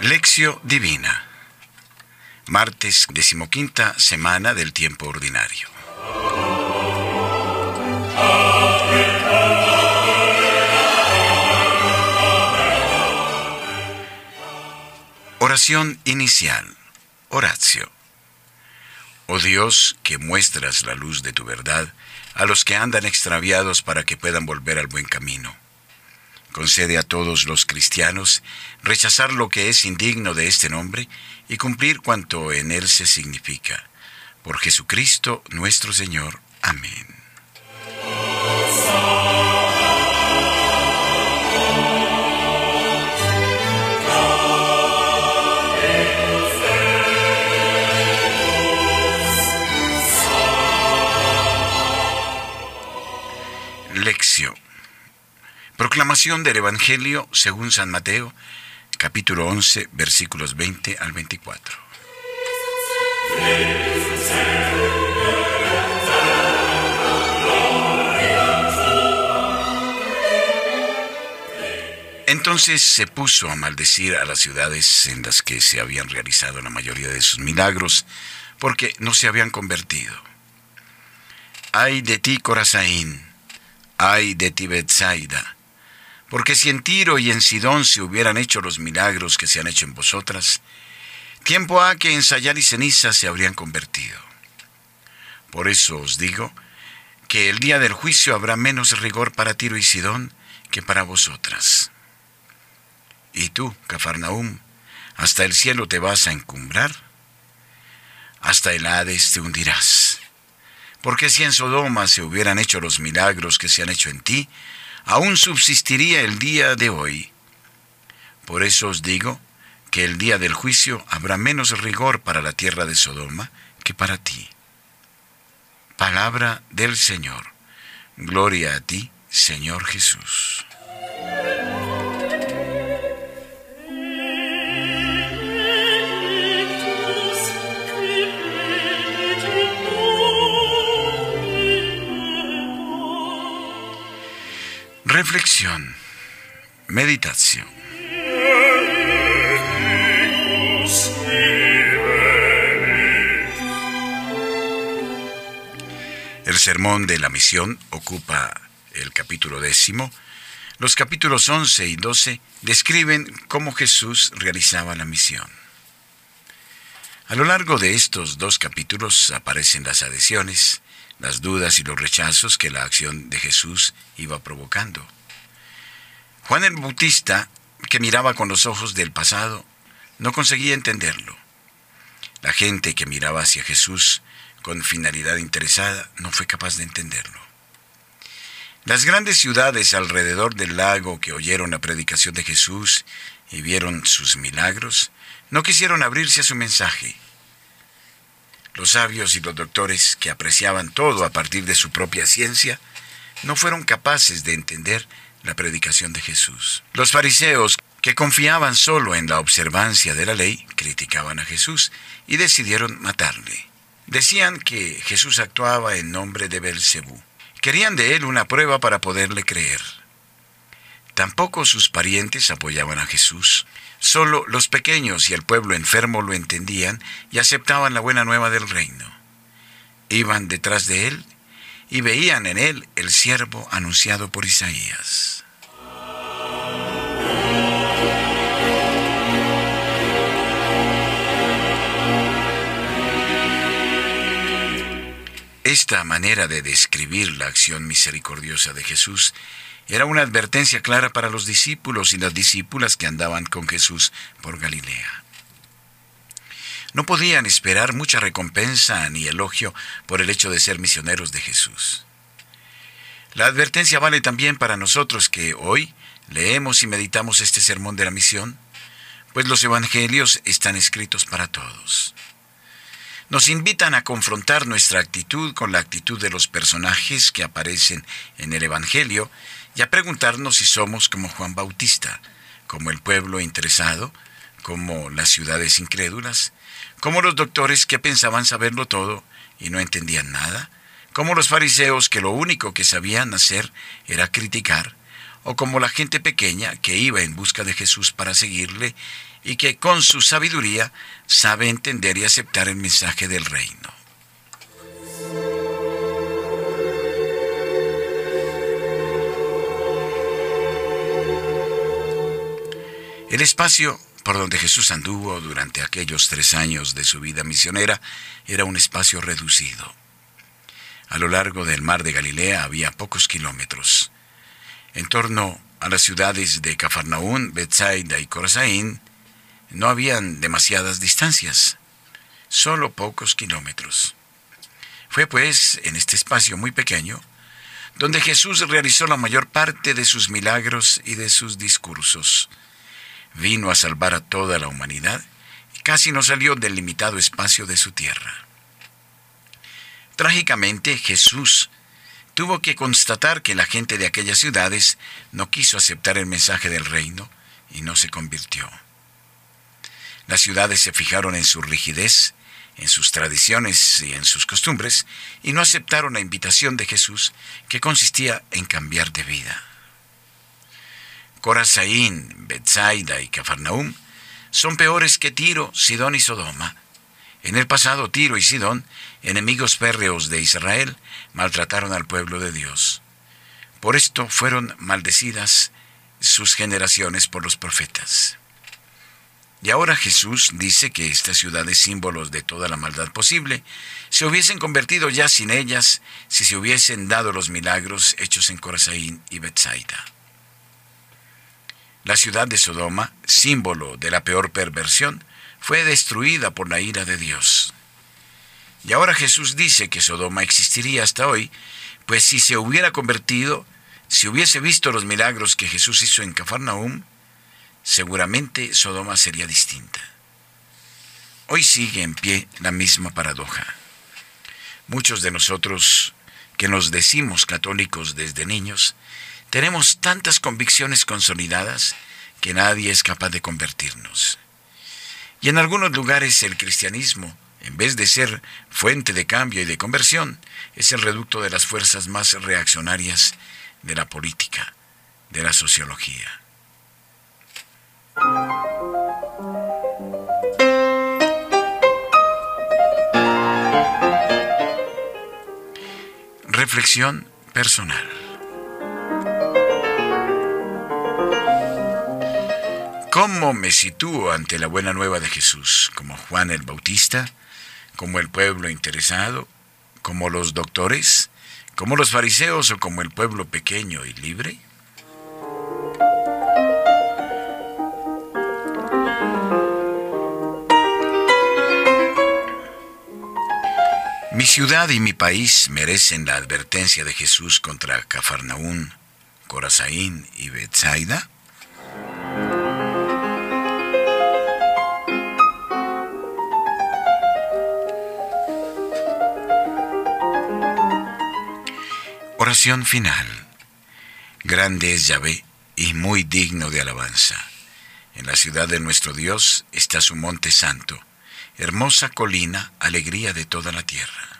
Lección Divina. Martes decimoquinta semana del tiempo ordinario. Oración inicial. Horacio. Oh Dios, que muestras la luz de tu verdad a los que andan extraviados para que puedan volver al buen camino. Concede a todos los cristianos rechazar lo que es indigno de este nombre y cumplir cuanto en él se significa. Por Jesucristo nuestro Señor. Amén. Proclamación del Evangelio según San Mateo, capítulo 11, versículos 20 al 24. Entonces se puso a maldecir a las ciudades en las que se habían realizado la mayoría de sus milagros, porque no se habían convertido. Ay de ti, Corazaín, ay de ti, Betsaida, porque si en Tiro y en Sidón se hubieran hecho los milagros que se han hecho en vosotras, tiempo ha que en Sayar y ceniza se habrían convertido. Por eso os digo que el día del juicio habrá menos rigor para Tiro y Sidón que para vosotras. Y tú, Cafarnaum, hasta el cielo te vas a encumbrar, hasta el Hades te hundirás. Porque si en Sodoma se hubieran hecho los milagros que se han hecho en ti, aún subsistiría el día de hoy. Por eso os digo que el día del juicio habrá menos rigor para la tierra de Sodoma que para ti. Palabra del Señor. Gloria a ti, Señor Jesús. Reflexión. Meditación. El sermón de la misión ocupa el capítulo décimo. Los capítulos 11 y 12 describen cómo Jesús realizaba la misión. A lo largo de estos dos capítulos aparecen las adhesiones, las dudas y los rechazos que la acción de Jesús iba provocando. Juan el Bautista, que miraba con los ojos del pasado, no conseguía entenderlo. La gente que miraba hacia Jesús con finalidad interesada no fue capaz de entenderlo. Las grandes ciudades alrededor del lago que oyeron la predicación de Jesús y vieron sus milagros, no quisieron abrirse a su mensaje. Los sabios y los doctores que apreciaban todo a partir de su propia ciencia, no fueron capaces de entender la predicación de Jesús. Los fariseos, que confiaban solo en la observancia de la ley, criticaban a Jesús y decidieron matarle. Decían que Jesús actuaba en nombre de Belcebú. Querían de él una prueba para poderle creer. Tampoco sus parientes apoyaban a Jesús. Solo los pequeños y el pueblo enfermo lo entendían y aceptaban la buena nueva del reino. Iban detrás de él y veían en él el siervo anunciado por Isaías. Esta manera de describir la acción misericordiosa de Jesús era una advertencia clara para los discípulos y las discípulas que andaban con Jesús por Galilea. No podían esperar mucha recompensa ni elogio por el hecho de ser misioneros de Jesús. La advertencia vale también para nosotros que hoy leemos y meditamos este sermón de la misión, pues los evangelios están escritos para todos nos invitan a confrontar nuestra actitud con la actitud de los personajes que aparecen en el Evangelio y a preguntarnos si somos como Juan Bautista, como el pueblo interesado, como las ciudades incrédulas, como los doctores que pensaban saberlo todo y no entendían nada, como los fariseos que lo único que sabían hacer era criticar, o como la gente pequeña que iba en busca de Jesús para seguirle y que con su sabiduría sabe entender y aceptar el mensaje del reino. El espacio por donde Jesús anduvo durante aquellos tres años de su vida misionera era un espacio reducido. A lo largo del mar de Galilea había pocos kilómetros. En torno a las ciudades de Cafarnaún, Bethsaida y Corazaín no habían demasiadas distancias, solo pocos kilómetros. Fue pues en este espacio muy pequeño donde Jesús realizó la mayor parte de sus milagros y de sus discursos vino a salvar a toda la humanidad y casi no salió del limitado espacio de su tierra. Trágicamente, Jesús tuvo que constatar que la gente de aquellas ciudades no quiso aceptar el mensaje del reino y no se convirtió. Las ciudades se fijaron en su rigidez, en sus tradiciones y en sus costumbres, y no aceptaron la invitación de Jesús, que consistía en cambiar de vida. Corazaín, Bethsaida y Cafarnaum son peores que Tiro, Sidón y Sodoma. En el pasado Tiro y Sidón, enemigos férreos de Israel, maltrataron al pueblo de Dios. Por esto fueron maldecidas sus generaciones por los profetas. Y ahora Jesús dice que estas ciudades símbolos de toda la maldad posible se hubiesen convertido ya sin ellas si se hubiesen dado los milagros hechos en Corazaín y Bethsaida. La ciudad de Sodoma, símbolo de la peor perversión, fue destruida por la ira de Dios. Y ahora Jesús dice que Sodoma existiría hasta hoy, pues si se hubiera convertido, si hubiese visto los milagros que Jesús hizo en Cafarnaum, seguramente Sodoma sería distinta. Hoy sigue en pie la misma paradoja. Muchos de nosotros que nos decimos católicos desde niños, tenemos tantas convicciones consolidadas que nadie es capaz de convertirnos. Y en algunos lugares el cristianismo, en vez de ser fuente de cambio y de conversión, es el reducto de las fuerzas más reaccionarias de la política, de la sociología. Reflexión personal. ¿Cómo me sitúo ante la buena nueva de Jesús? ¿Como Juan el Bautista? ¿Como el pueblo interesado? ¿Como los doctores? ¿Como los fariseos o como el pueblo pequeño y libre? Mi ciudad y mi país merecen la advertencia de Jesús contra Cafarnaún, Corazaín y Bethsaida. Oración final. Grande es Yahvé y muy digno de alabanza. En la ciudad de nuestro Dios está su monte santo, hermosa colina, alegría de toda la tierra.